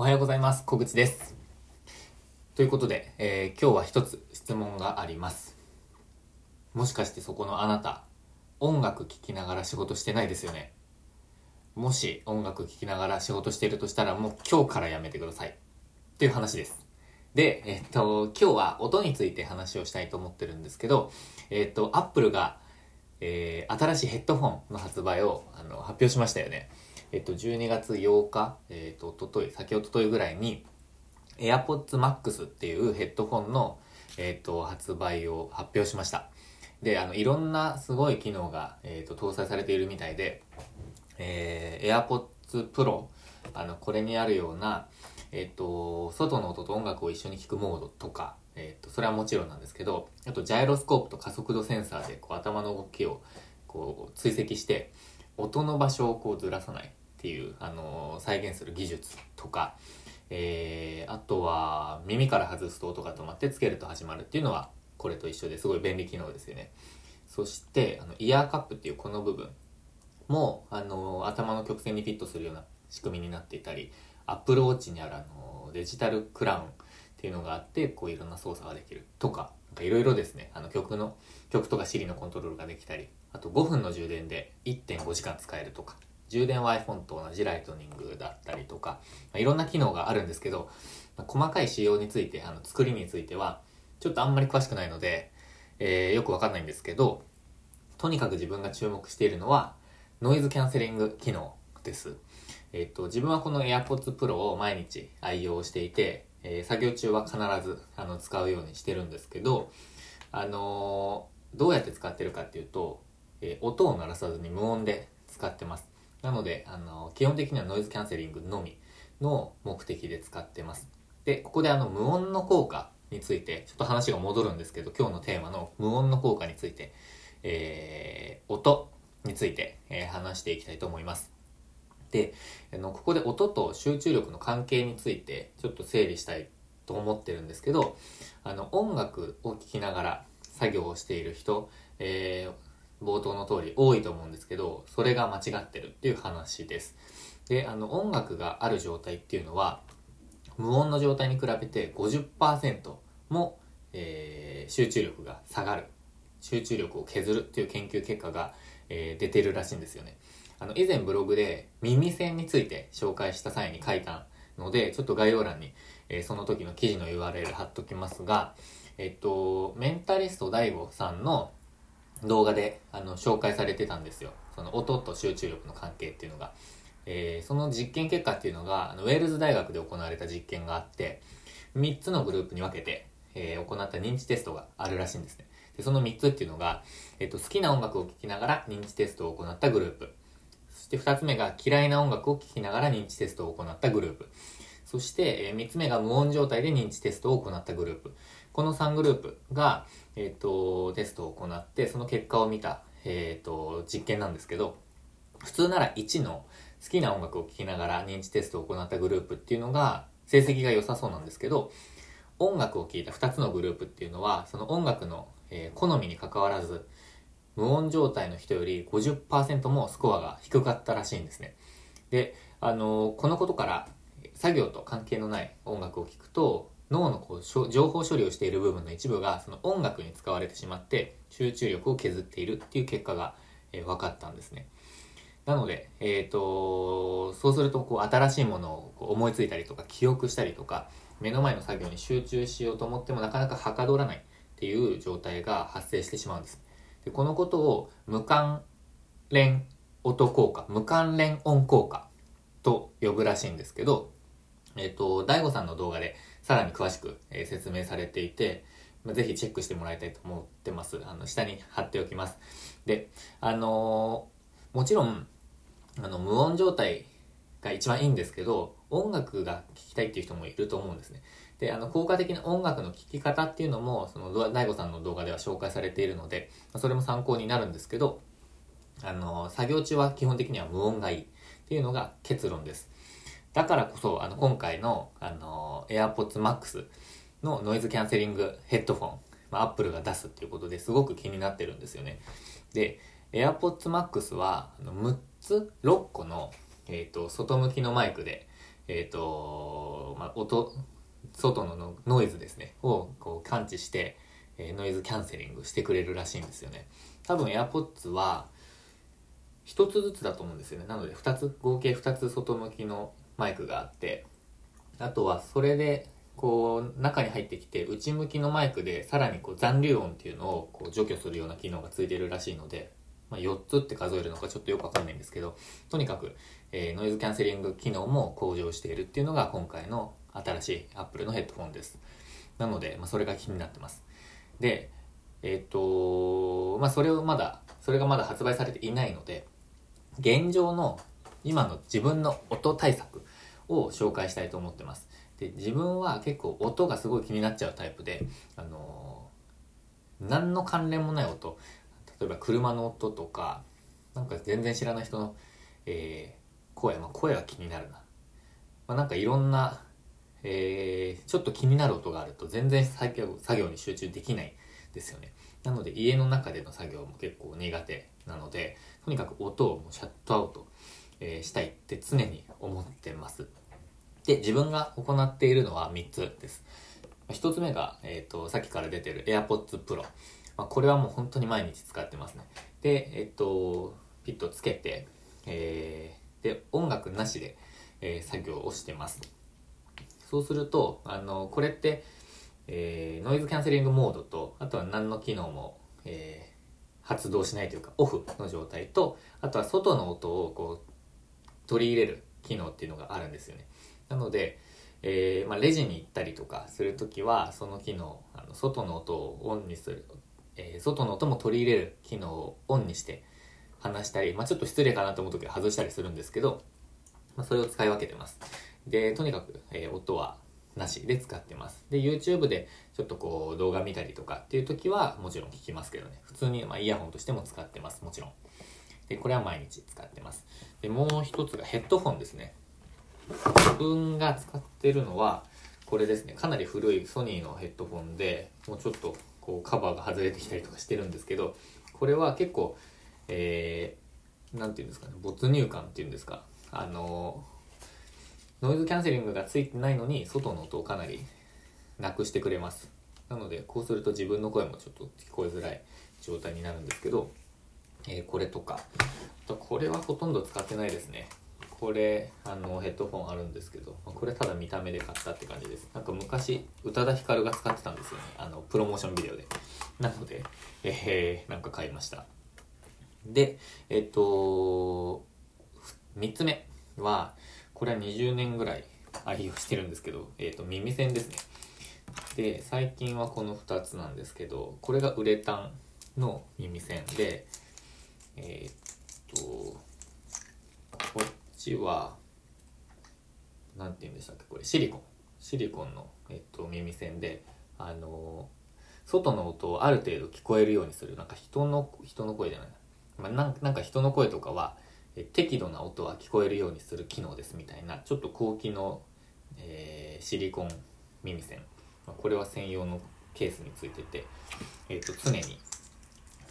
おはようございます。小口です。ということで、えー今日は一つ質問があります。もしかしてそこのあなた、音楽聴きながら仕事してないですよね？もし音楽聴きながら仕事してるとしたらもう今日からやめてください。っていう話です。で、えっと、今日は音について話をしたいと思ってるんですけど、えっと、アップルが、えー新しいヘッドホンの発売をあの発表しましたよね。えっと、12月8日、えっと、おととい、先おとといぐらいに、AirPods Max っていうヘッドホンの、えっと、発売を発表しました。で、あの、いろんなすごい機能が、えっと、搭載されているみたいで、えー、AirPods Pro、あの、これにあるような、えっと、外の音と音楽を一緒に聴くモードとか、えっと、それはもちろんなんですけど、あと、ジャイロスコープと加速度センサーで、こう、頭の動きを、こう、追跡して、音の場所をこうずらさないっていう、あの再現する技術とか、えー、あとは耳から外すと音が止まってつけると始まるっていうのはこれと一緒ですごい便利機能ですよね。そしてあのイヤーカップっていうこの部分も、あの頭の曲線にフィットするような仕組みになっていたりアップルウォッチにある、あのデジタルクラウンっていうのがあってこういろんな操作ができるとかなんかいろいろですね。あの曲の曲とか Siri のコントロールができたりあと5分の充電で1.5時間使えるとか。充電は iPhone と同じライトニングだったりとか、まあいろんな機能があるんですけど、まあ細かい仕様についてあの作りについてはちょっとあんまり詳しくないので、えーよくわかんないんですけどとにかく自分が注目しているのはノイズキャンセリング機能です。えっ、と、自分はこの AirPods Pro を毎日愛用していて、えー作業中は必ずあの使うようにしてるんですけど、あのどうやって使ってるかっていうと、え音を鳴らさずに無音で使ってます。なので、あの基本的にはノイズキャンセリングのみの目的で使ってます。で、ここであの無音の効果について、ちょっと話が戻るんですけど、今日のテーマの無音の効果について、えー音について、えー話していきたいと思います。で、あの、ここで音と集中力の関係についてちょっと整理したいと思ってるんですけど、あの、音楽を聴きながら作業をしている人、えー冒頭の通り多いと思うんですけど、それが間違ってるっていう話です。で、あの、音楽がある状態っていうのは、無音の状態に比べて50%も、えー集中力が下がる。集中力を削るっていう研究結果が、えー出てるらしいんですよね。あの、以前ブログで耳栓について紹介した際に書いたので、ちょっと概要欄に、えーその時の記事の URL 貼っときますが、えっと、メンタリスト DAIGO さんの動画であの紹介されてたんですよ。その音と集中力の関係っていうのが。えーその実験結果っていうのが、あのウェールズ大学で行われた実験があって、3つのグループに分けて、えー行った認知テストがあるらしいんですね。でその3つっていうのが、えっと好きな音楽を聴きながら認知テストを行ったグループ。そして2つ目が嫌いな音楽を聴きながら認知テストを行ったグループ。そして、え3つ目が無音状態で認知テストを行ったグループ。この3グループが、えっ、と、テストを行って、その結果を見た、えっ、と、実験なんですけど、普通なら1の好きな音楽を聴きながら認知テストを行ったグループっていうのが、成績が良さそうなんですけど、音楽を聴いた2つのグループっていうのは、その音楽の、えー好みに関わらず、無音状態の人より50%もスコアが低かったらしいんですね。で、あのーこのことから、作業と関係のない音楽を聴くと、脳のこう情報処理をしている部分の一部がその音楽に使われてしまって集中力を削っているっていう結果が、えー分かったんですね。なので、えっ、と、そうすると、こう、新しいものをこう思いついたりとか、記憶したりとか、目の前の作業に集中しようと思ってもなかなかはかどらないっていう状態が発生してしまうんです。でこのことを無関連音効果、無関連音効果と呼ぶらしいんですけど、えっ、と、大悟さんの動画でさらに詳しく、え説明されていて、まあぜひチェックしてもらいたいと思ってます。あの、下に貼っておきます。で、あのーもちろん、あの、無音状態が一番いいんですけど、音楽が聴きたいっていう人もいると思うんですね。で、あの、効果的な音楽の聴き方っていうのも、その、大悟さんの動画では紹介されているので、まそれも参考になるんですけど、あの、作業中は基本的には無音がいいっていうのが結論です。だからこそ、あの、今回の、あの、AirPods Max のノイズキャンセリングヘッドフォン、まあ、Apple が出すっていうことですごく気になってるんですよね。で、AirPods Max は、あの6つ、6個の、えっ、と、外向きのマイクで、えっ、と、まあ、音外のノイズですねをこう感知して、え、ノイズキャンセリングしてくれるらしいんですよね多分 AirPods は1つずつだと思うんですよねなので2つ合計2つ外向きのマイクがあってあとはそれでこう中に入ってきて内向きのマイクでさらにこう残留音っていうのをこう除去するような機能がついてるらしいので、まあ、4つって数えるのかちょっとよくわかんないんですけどとにかく、えー、ノイズキャンセリング機能も向上しているっていうのが今回の新しい Apple のヘッドフォンです。なので、まあ、それが気になってます。でえっ、とまあそれをまだそれがまだ発売されていないので現状の今の自分の音対策を紹介したいと思ってます。で、自分は結構音がすごい気になっちゃうタイプで、あのー、何の関連もない音、例えば車の音とか、なんか全然知らない人の、えー、声、まあ、声が気になるな。まあ、なんかいろんな、えー、ちょっと気になる音があると全然作業作業に集中できないですよね。なので家の中での作業も結構苦手なので、とにかく音をもうシャットアウト、え、したいって常に思ってます。で、自分が行っているのは3つです。1つ目が、えっ、ー、と、さっきから出てる AirPods Pro。まあ、これはもう本当に毎日使ってますね。で、えっ、ー、と、ピッとつけて、えー、で、音楽なしで、えー、作業をしてます。そうすると、あの、これって、えー、ノイズキャンセリングモードと、あとは何の機能も、えー、発動しないというか、オフの状態と、あとは外の音をこう、取り入れる機能っていうのがあるんですよね。なので、えー、まあ、レジに行ったりとかする時はその機能あの外の音をオンにする、えー、外の音も取り入れる機能をオンにして話したり、まあ、ちょっと失礼かなと思う時は外したりするんですけど、まあ、それを使い分けてます。でとにかく、えー、音はなしで使ってます。で YouTube でちょっとこう動画見たりとかっていう時はもちろん聞きますけどね。普通にまイヤホンとしても使ってます。もちろん。でこれは毎日使ってます。でもう一つがヘッドフォンですね。自分が使ってるのはこれですね。かなり古いソニーのヘッドフォンでもうちょっとこうカバーが外れてきたりとかしてるんですけどこれは結構えー、て言うんですかね没入感っていうんですか。あのノイズキャンセリングがついてないのに外の音をかなりなくしてくれます。なのでこうすると自分の声もちょっと聞こえづらい状態になるんですけど、えー、これとか。とこれはほとんど使ってないですね。これあのヘッドフォンあるんですけどこれただ見た目で買ったって感じです。なんか昔宇多田ヒカルが使ってたんですよね。あのプロモーションビデオで。なのでえー、なんか買いました。でえっと3つ目はこれは20年ぐらい愛用してるんですけど、えっと耳栓ですね。で最近はこの2つなんですけどこれがウレタンの耳栓でえー、っとちは何て言うんでしたっけこれシリコン。シリコンの、えっと、耳栓であの外の音をある程度聞こえるようにする。なんか人の人の声じゃない、まあ、なんか人の声とかはえ適度な音は聞こえるようにする機能ですみたいなちょっと高機能、えー、シリコン耳栓、まあ、これは専用のケースについてて、えーと常に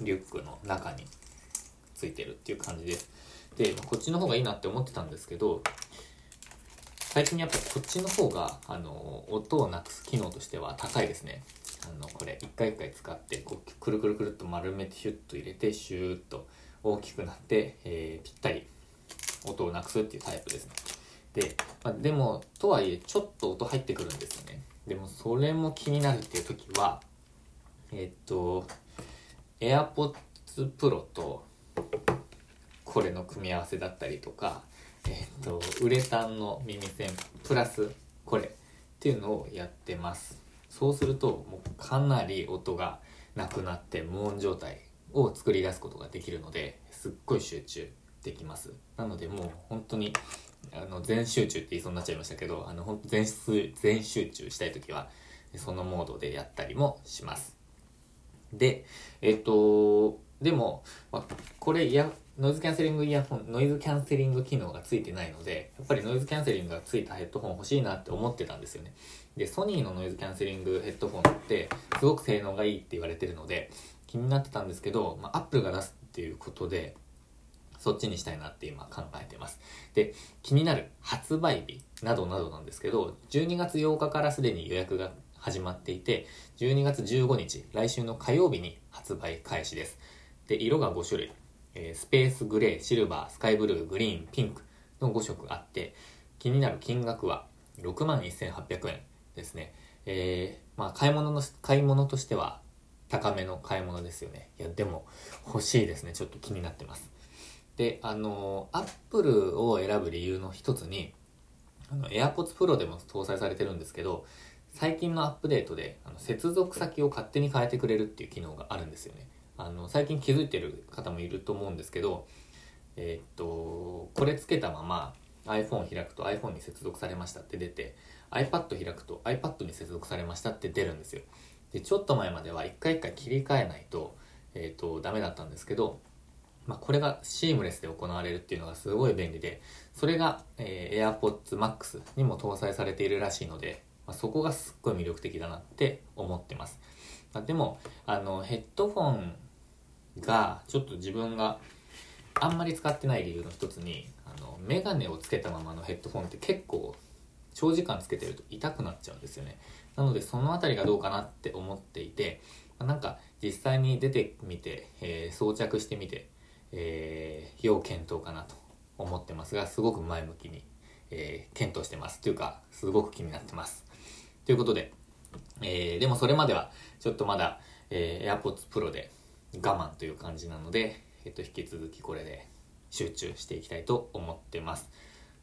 リュックの中についてるっていう感じで。でこっちの方がいいなって思ってたんですけど最近やっぱこっちの方があの音をなくす機能としては高いですね。あのこれ一回一回使ってこうくるくるくるっと丸めてヒュッと入れてシューッと大きくなって、えー、ぴったり音をなくすっていうタイプですね。で、まあ、でもとはいえちょっと音入ってくるんですよね。でもそれも気になるっていう時はえ、っと AirPods Pro とこれの組み合わせだったりとか、えっ、ー、と、ウレタンの耳栓プラスこれっていうのをやってます。そうすると、もうかなり音がなくなって無音状態を作り出すことができるので、すっごい集中できます。なのでもう本当に、あの、全集中って言いそうになっちゃいましたけど、あの、本当全全集中したい時は、そのモードでやったりもします。で、えっ、と、でも、まあ、これイヤノイズキャンセリングイヤホンノイズキャンセリング機能がついてないのでやっぱりノイズキャンセリングがついたヘッドホン欲しいなって思ってたんですよねでソニーのノイズキャンセリングヘッドホンってすごく性能がいいって言われてるので気になってたんですけど、まあ、アップルが出すっていうことでそっちにしたいなって今考えてますで気になる発売日などなどなんですけど、12月8日からすでに予約が始まっていて、12月15日、来週の火曜日に発売開始です。で、色が5種類。え、スペースグレー、シルバー、スカイブルー、グリーン、ピンクの5色あって、気になる金額は6万1800円ですね。えー、まあ買い物の、買い物としては高めの買い物ですよね。いや、でも欲しいですね。ちょっと気になってます。で、あの、アップルを選ぶ理由の一つに、あの、AirPods Pro でも搭載されてるんですけど、最近のアップデートであの接続先を勝手に変えてくれるっていう機能があるんですよね。あの最近気づいてる方もいると思うんですけど、えー、っとこれつけたまま iPhone 開くと iPhone に接続されましたって出て iPad 開くと iPad に接続されましたって出るんですよ。でちょっと前までは一回一回切り替えないと,、えー、っとダメだったんですけど、まあ、これがシームレスで行われるっていうのがすごい便利でそれが、えー、AirPods Max にも搭載されているらしいのでま、そこがすっごい魅力的だなって思ってます。ま、でも、あの、ヘッドフォンがちょっと自分があんまり使ってない理由の一つに、あの、メガネをつけたままのヘッドフォンって結構長時間つけてると痛くなっちゃうんですよね。なのでその辺りがどうかなって思っていて、なんか実際に出てみて、えー、装着してみて、えー、要検討かなと思ってますが、すごく前向きに、えー、検討してます。というか、すごく気になってます。ということで、えー、でもそれまではちょっとまだ、え、AirPods Pro で我慢という感じなので、えっ、と、引き続きこれで集中していきたいと思ってます。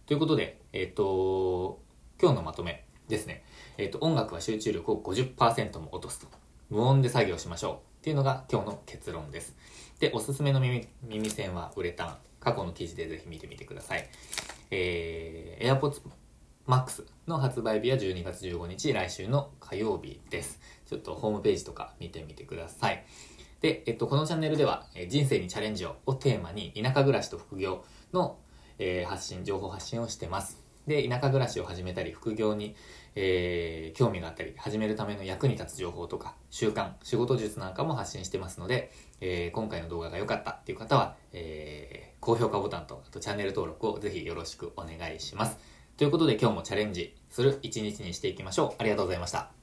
ということで、えっ、と、今日のまとめですね。えっ、と、音楽は集中力を50%も落とすと。無音で作業しましょう。っていうのが今日の結論です。で、おすすめの耳耳栓はウレタン。過去の記事でぜひ見てみてください。えー、AirPods Max の発売日は12月15日、来週の火曜日です。ちょっとホームページとか見てみてください。で、えっと、このチャンネルでは、え人生にチャレンジををテーマに、田舎暮らしと副業の、えー、発信、情報発信をしてます。で、田舎暮らしを始めたり、副業に、えー、興味があったり、始めるための役に立つ情報とか、習慣、仕事術なんかも発信してますので、えー、今回の動画が良かったっていう方は、えー、高評価ボタンと、あとチャンネル登録をぜひよろしくお願いします。ということで今日もチャレンジする一日にしていきましょう。ありがとうございました。